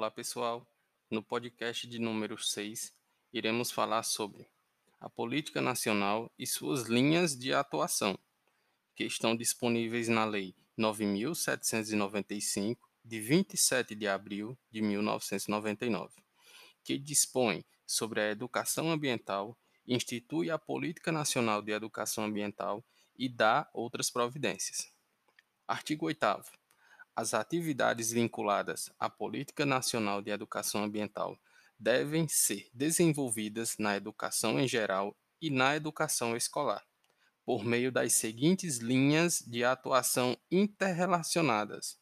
Olá, pessoal. No podcast de número 6, iremos falar sobre a política nacional e suas linhas de atuação, que estão disponíveis na Lei 9795 de 27 de abril de 1999, que dispõe sobre a educação ambiental, institui a Política Nacional de Educação Ambiental e dá outras providências. Artigo 8 as atividades vinculadas à Política Nacional de Educação Ambiental devem ser desenvolvidas na educação em geral e na educação escolar, por meio das seguintes linhas de atuação interrelacionadas.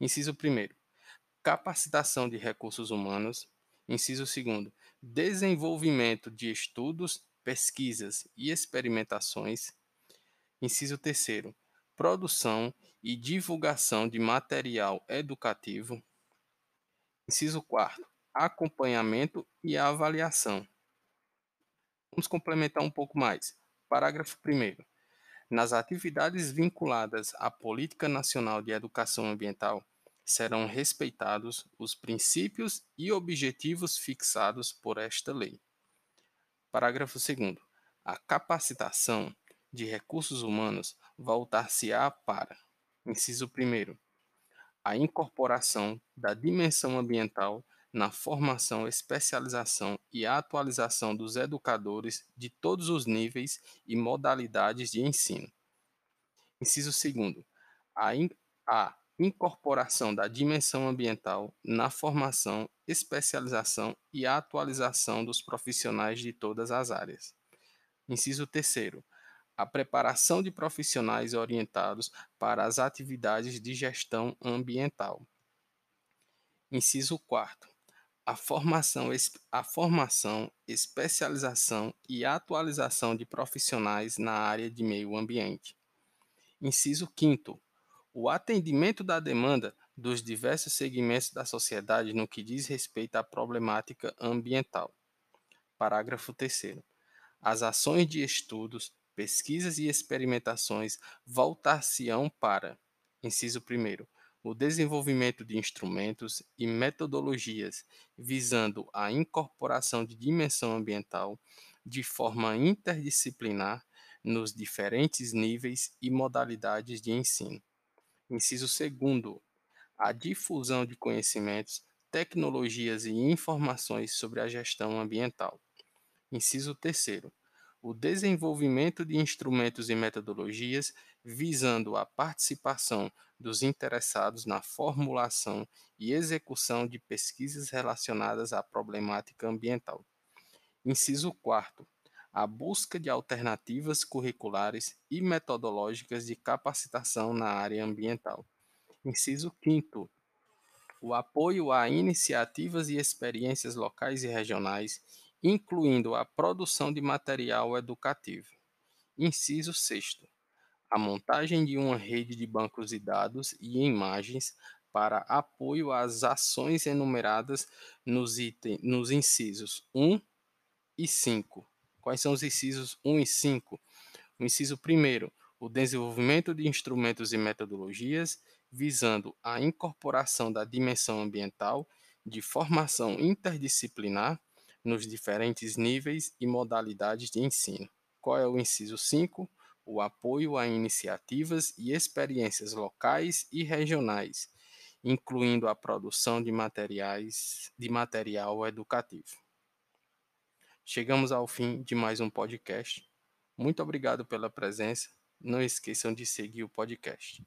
Inciso 1. Capacitação de recursos humanos. Inciso 2. Desenvolvimento de estudos, pesquisas e experimentações. Inciso 3 produção e divulgação de material educativo. Inciso 4. Acompanhamento e avaliação. Vamos complementar um pouco mais. Parágrafo 1. Nas atividades vinculadas à Política Nacional de Educação Ambiental, serão respeitados os princípios e objetivos fixados por esta lei. Parágrafo 2. A capacitação de recursos humanos voltar-se-á para: inciso 1. A incorporação da dimensão ambiental na formação, especialização e atualização dos educadores de todos os níveis e modalidades de ensino. Inciso 2. A, in a incorporação da dimensão ambiental na formação, especialização e atualização dos profissionais de todas as áreas. Inciso 3 a preparação de profissionais orientados para as atividades de gestão ambiental. Inciso 4. A formação, a formação, especialização e atualização de profissionais na área de meio ambiente. Inciso 5. O atendimento da demanda dos diversos segmentos da sociedade no que diz respeito à problemática ambiental. Parágrafo 3. As ações de estudos, pesquisas e experimentações voltar-se-ão para, inciso 1, o desenvolvimento de instrumentos e metodologias visando a incorporação de dimensão ambiental de forma interdisciplinar nos diferentes níveis e modalidades de ensino. Inciso 2, a difusão de conhecimentos, tecnologias e informações sobre a gestão ambiental. Inciso 3, o desenvolvimento de instrumentos e metodologias visando a participação dos interessados na formulação e execução de pesquisas relacionadas à problemática ambiental. Inciso 4. A busca de alternativas curriculares e metodológicas de capacitação na área ambiental. Inciso 5. O apoio a iniciativas e experiências locais e regionais incluindo a produção de material educativo. Inciso 6. A montagem de uma rede de bancos de dados e imagens para apoio às ações enumeradas nos, item, nos incisos 1 e 5. Quais são os incisos 1 e 5? O inciso 1, o desenvolvimento de instrumentos e metodologias visando a incorporação da dimensão ambiental de formação interdisciplinar nos diferentes níveis e modalidades de ensino. Qual é o inciso 5? O apoio a iniciativas e experiências locais e regionais, incluindo a produção de materiais de material educativo. Chegamos ao fim de mais um podcast. Muito obrigado pela presença. Não esqueçam de seguir o podcast.